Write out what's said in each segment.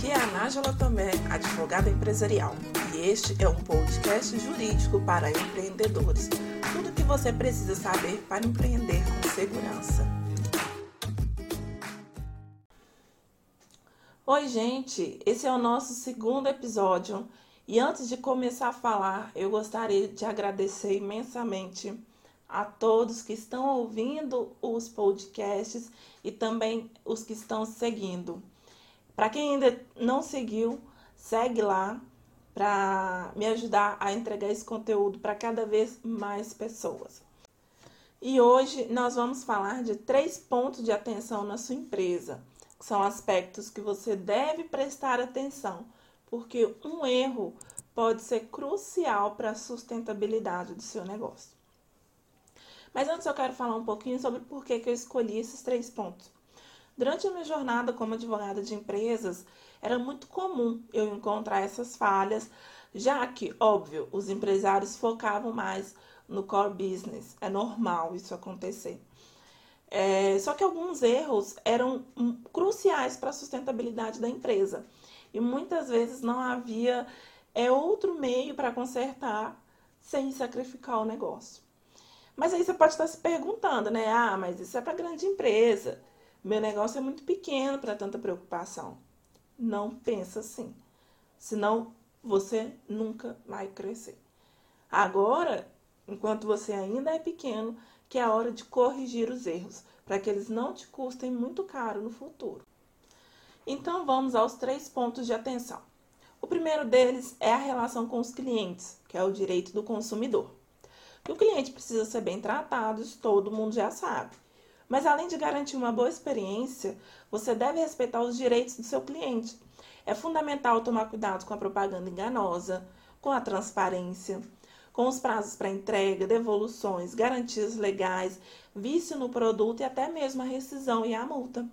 Aqui é a Nájila Tomé, advogada empresarial, e este é um podcast jurídico para empreendedores. Tudo o que você precisa saber para empreender com segurança. Oi, gente! Esse é o nosso segundo episódio. E antes de começar a falar, eu gostaria de agradecer imensamente a todos que estão ouvindo os podcasts e também os que estão seguindo. Para quem ainda não seguiu, segue lá para me ajudar a entregar esse conteúdo para cada vez mais pessoas. E hoje nós vamos falar de três pontos de atenção na sua empresa, que são aspectos que você deve prestar atenção, porque um erro pode ser crucial para a sustentabilidade do seu negócio. Mas antes eu quero falar um pouquinho sobre por que, que eu escolhi esses três pontos. Durante a minha jornada como advogada de empresas, era muito comum eu encontrar essas falhas, já que, óbvio, os empresários focavam mais no core business. É normal isso acontecer. É, só que alguns erros eram cruciais para a sustentabilidade da empresa e muitas vezes não havia é, outro meio para consertar sem sacrificar o negócio. Mas aí você pode estar se perguntando, né? Ah, mas isso é para grande empresa. Meu negócio é muito pequeno para tanta preocupação. Não pensa assim. Senão você nunca vai crescer. Agora, enquanto você ainda é pequeno, que é a hora de corrigir os erros, para que eles não te custem muito caro no futuro. Então vamos aos três pontos de atenção. O primeiro deles é a relação com os clientes, que é o direito do consumidor. Que o cliente precisa ser bem tratado, isso todo mundo já sabe. Mas além de garantir uma boa experiência, você deve respeitar os direitos do seu cliente. É fundamental tomar cuidado com a propaganda enganosa, com a transparência, com os prazos para entrega, devoluções, garantias legais, vício no produto e até mesmo a rescisão e a multa.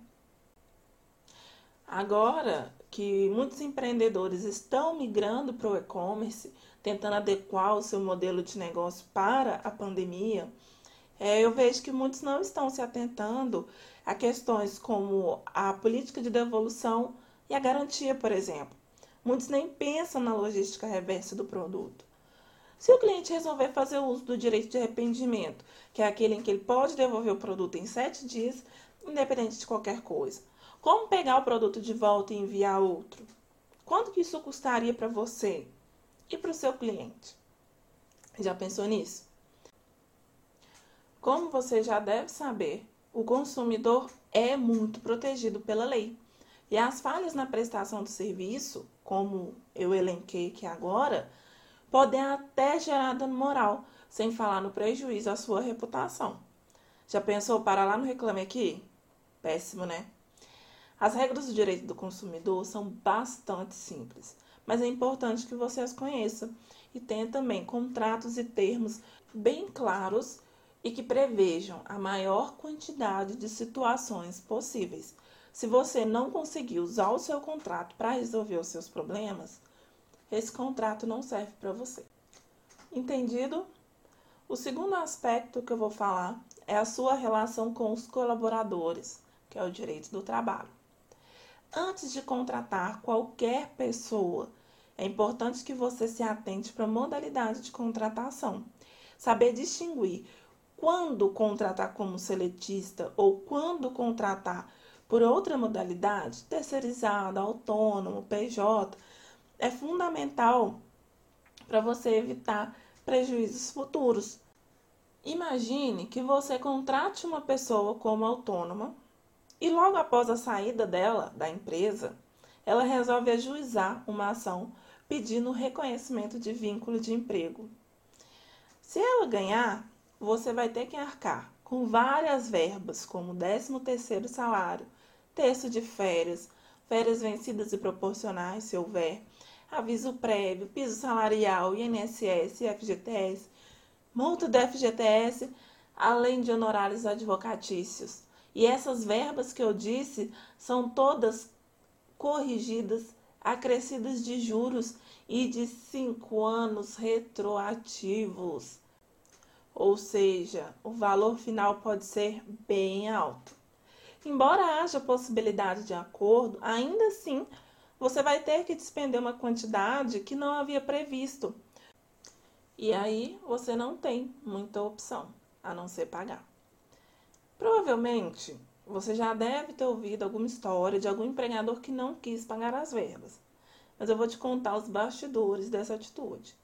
Agora que muitos empreendedores estão migrando para o e-commerce, tentando adequar o seu modelo de negócio para a pandemia, é, eu vejo que muitos não estão se atentando a questões como a política de devolução e a garantia, por exemplo. Muitos nem pensam na logística reversa do produto. Se o cliente resolver fazer uso do direito de arrependimento, que é aquele em que ele pode devolver o produto em sete dias, independente de qualquer coisa, como pegar o produto de volta e enviar outro? Quanto que isso custaria para você e para o seu cliente? Já pensou nisso? Como você já deve saber, o consumidor é muito protegido pela lei. E as falhas na prestação do serviço, como eu elenquei aqui agora, podem até gerar dano moral, sem falar no prejuízo à sua reputação. Já pensou para lá no Reclame Aqui? Péssimo, né? As regras do direito do consumidor são bastante simples, mas é importante que você as conheça e tenha também contratos e termos bem claros e que prevejam a maior quantidade de situações possíveis. Se você não conseguir usar o seu contrato para resolver os seus problemas, esse contrato não serve para você. Entendido? O segundo aspecto que eu vou falar é a sua relação com os colaboradores, que é o direito do trabalho. Antes de contratar qualquer pessoa, é importante que você se atente para a modalidade de contratação. Saber distinguir quando contratar como seletista ou quando contratar por outra modalidade, terceirizado, autônomo, PJ, é fundamental para você evitar prejuízos futuros. Imagine que você contrate uma pessoa como autônoma e logo após a saída dela da empresa, ela resolve ajuizar uma ação pedindo reconhecimento de vínculo de emprego. Se ela ganhar, você vai ter que arcar com várias verbas, como 13º salário, terço de férias, férias vencidas e proporcionais, se houver, aviso prévio, piso salarial, INSS FGTS, multa do FGTS, além de honorários advocatícios. E essas verbas que eu disse são todas corrigidas, acrescidas de juros e de cinco anos retroativos ou seja, o valor final pode ser bem alto. Embora haja possibilidade de acordo, ainda assim você vai ter que despender uma quantidade que não havia previsto. E aí você não tem muita opção a não ser pagar. Provavelmente você já deve ter ouvido alguma história de algum empregador que não quis pagar as verbas, mas eu vou te contar os bastidores dessa atitude.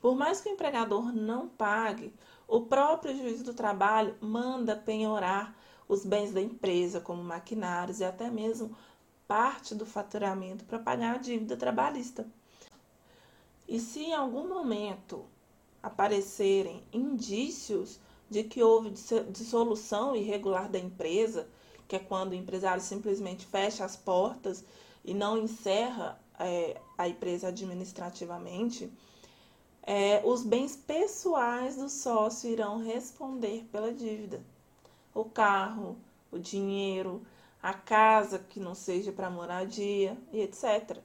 Por mais que o empregador não pague, o próprio juiz do trabalho manda penhorar os bens da empresa, como maquinários e até mesmo parte do faturamento para pagar a dívida trabalhista. E se em algum momento aparecerem indícios de que houve dissolução irregular da empresa, que é quando o empresário simplesmente fecha as portas e não encerra é, a empresa administrativamente, é, os bens pessoais do sócio irão responder pela dívida. O carro, o dinheiro, a casa que não seja para moradia e etc.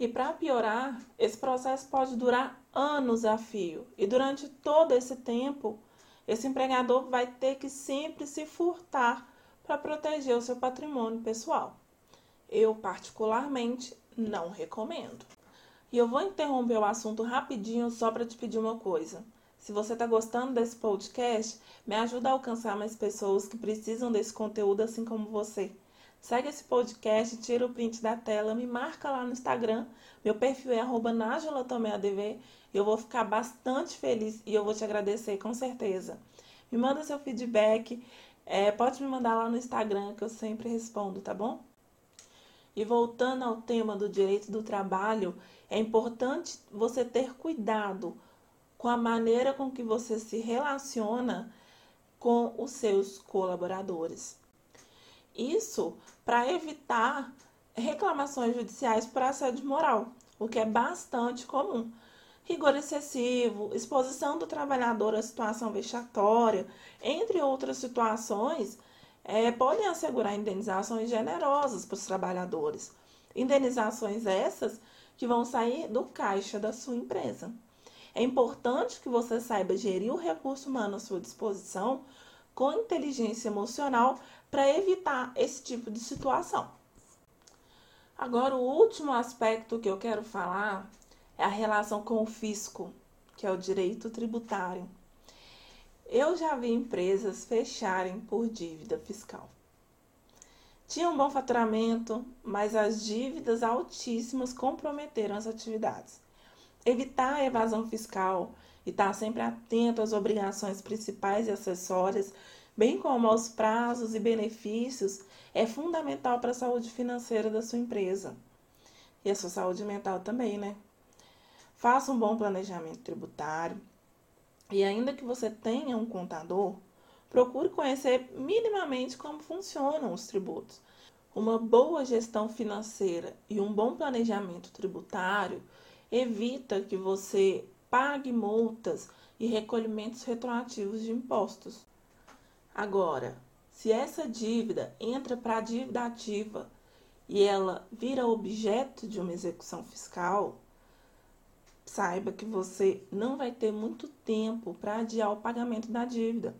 E para piorar, esse processo pode durar anos a fio. E durante todo esse tempo, esse empregador vai ter que sempre se furtar para proteger o seu patrimônio pessoal. Eu, particularmente, não recomendo. E eu vou interromper o assunto rapidinho só para te pedir uma coisa. Se você está gostando desse podcast, me ajuda a alcançar mais pessoas que precisam desse conteúdo assim como você. Segue esse podcast, tira o print da tela, me marca lá no Instagram. Meu perfil é e eu vou ficar bastante feliz e eu vou te agradecer com certeza. Me manda seu feedback, é, pode me mandar lá no Instagram que eu sempre respondo, tá bom? E voltando ao tema do direito do trabalho, é importante você ter cuidado com a maneira com que você se relaciona com os seus colaboradores. Isso para evitar reclamações judiciais por assédio moral, o que é bastante comum. Rigor excessivo, exposição do trabalhador à situação vexatória, entre outras situações é, podem assegurar indenizações generosas para os trabalhadores. Indenizações essas que vão sair do caixa da sua empresa. É importante que você saiba gerir o recurso humano à sua disposição com inteligência emocional para evitar esse tipo de situação. Agora, o último aspecto que eu quero falar é a relação com o fisco, que é o direito tributário. Eu já vi empresas fecharem por dívida fiscal. Tinha um bom faturamento, mas as dívidas altíssimas comprometeram as atividades. Evitar a evasão fiscal e estar sempre atento às obrigações principais e acessórias, bem como aos prazos e benefícios, é fundamental para a saúde financeira da sua empresa. E a sua saúde mental também, né? Faça um bom planejamento tributário, e ainda que você tenha um contador, procure conhecer minimamente como funcionam os tributos. Uma boa gestão financeira e um bom planejamento tributário evita que você pague multas e recolhimentos retroativos de impostos. Agora, se essa dívida entra para a dívida ativa e ela vira objeto de uma execução fiscal, saiba que você não vai ter muito tempo para adiar o pagamento da dívida.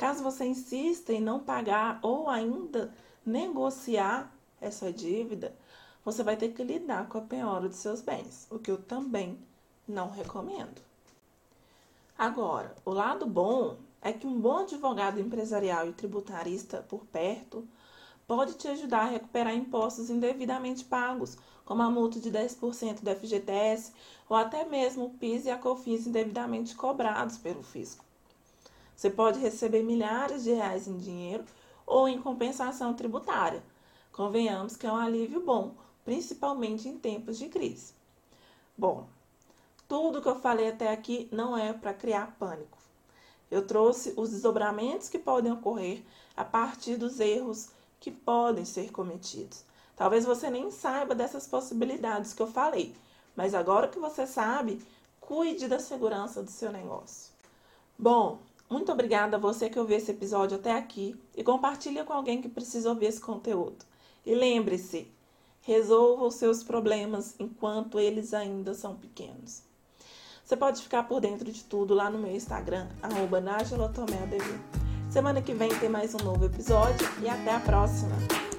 Caso você insista em não pagar ou ainda negociar essa dívida, você vai ter que lidar com a penhora de seus bens, o que eu também não recomendo. Agora, o lado bom é que um bom advogado empresarial e tributarista por perto pode te ajudar a recuperar impostos indevidamente pagos, como a multa de 10% do FGTS ou até mesmo o PIS e a COFINS indevidamente cobrados pelo fisco. Você pode receber milhares de reais em dinheiro ou em compensação tributária. Convenhamos que é um alívio bom, principalmente em tempos de crise. Bom, tudo que eu falei até aqui não é para criar pânico. Eu trouxe os desdobramentos que podem ocorrer a partir dos erros que podem ser cometidos. Talvez você nem saiba dessas possibilidades que eu falei, mas agora que você sabe, cuide da segurança do seu negócio. Bom, muito obrigada a você que ouviu esse episódio até aqui e compartilha com alguém que precisa ouvir esse conteúdo. E lembre-se, resolva os seus problemas enquanto eles ainda são pequenos. Você pode ficar por dentro de tudo lá no meu Instagram, arroba Semana que vem tem mais um novo episódio e até a próxima!